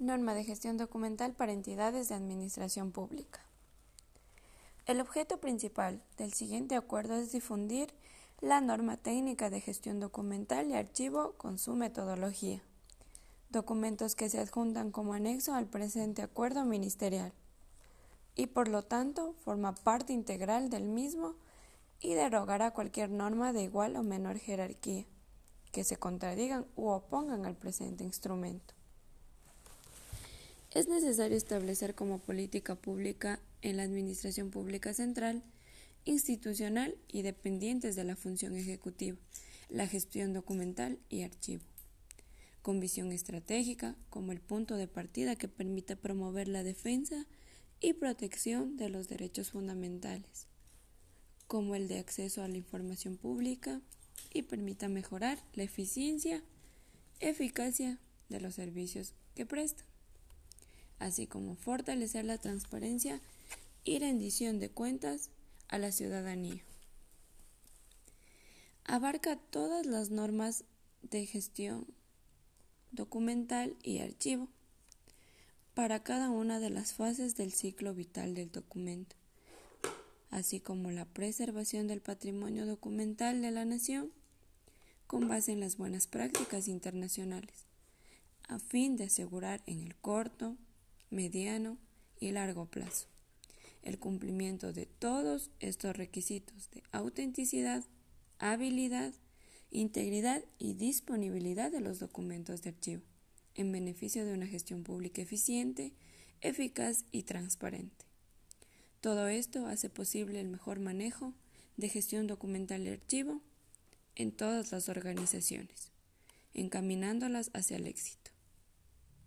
Norma de gestión documental para entidades de administración pública. El objeto principal del siguiente acuerdo es difundir la norma técnica de gestión documental y archivo con su metodología, documentos que se adjuntan como anexo al presente acuerdo ministerial y por lo tanto forma parte integral del mismo y derogará cualquier norma de igual o menor jerarquía que se contradigan u opongan al presente instrumento. Es necesario establecer como política pública en la Administración Pública Central, institucional y dependientes de la función ejecutiva, la gestión documental y archivo, con visión estratégica como el punto de partida que permita promover la defensa y protección de los derechos fundamentales, como el de acceso a la información pública y permita mejorar la eficiencia, eficacia de los servicios que prestan así como fortalecer la transparencia y rendición de cuentas a la ciudadanía. Abarca todas las normas de gestión documental y archivo para cada una de las fases del ciclo vital del documento, así como la preservación del patrimonio documental de la nación con base en las buenas prácticas internacionales, a fin de asegurar en el corto, mediano y largo plazo. El cumplimiento de todos estos requisitos de autenticidad, habilidad, integridad y disponibilidad de los documentos de archivo, en beneficio de una gestión pública eficiente, eficaz y transparente. Todo esto hace posible el mejor manejo de gestión documental y archivo en todas las organizaciones, encaminándolas hacia el éxito.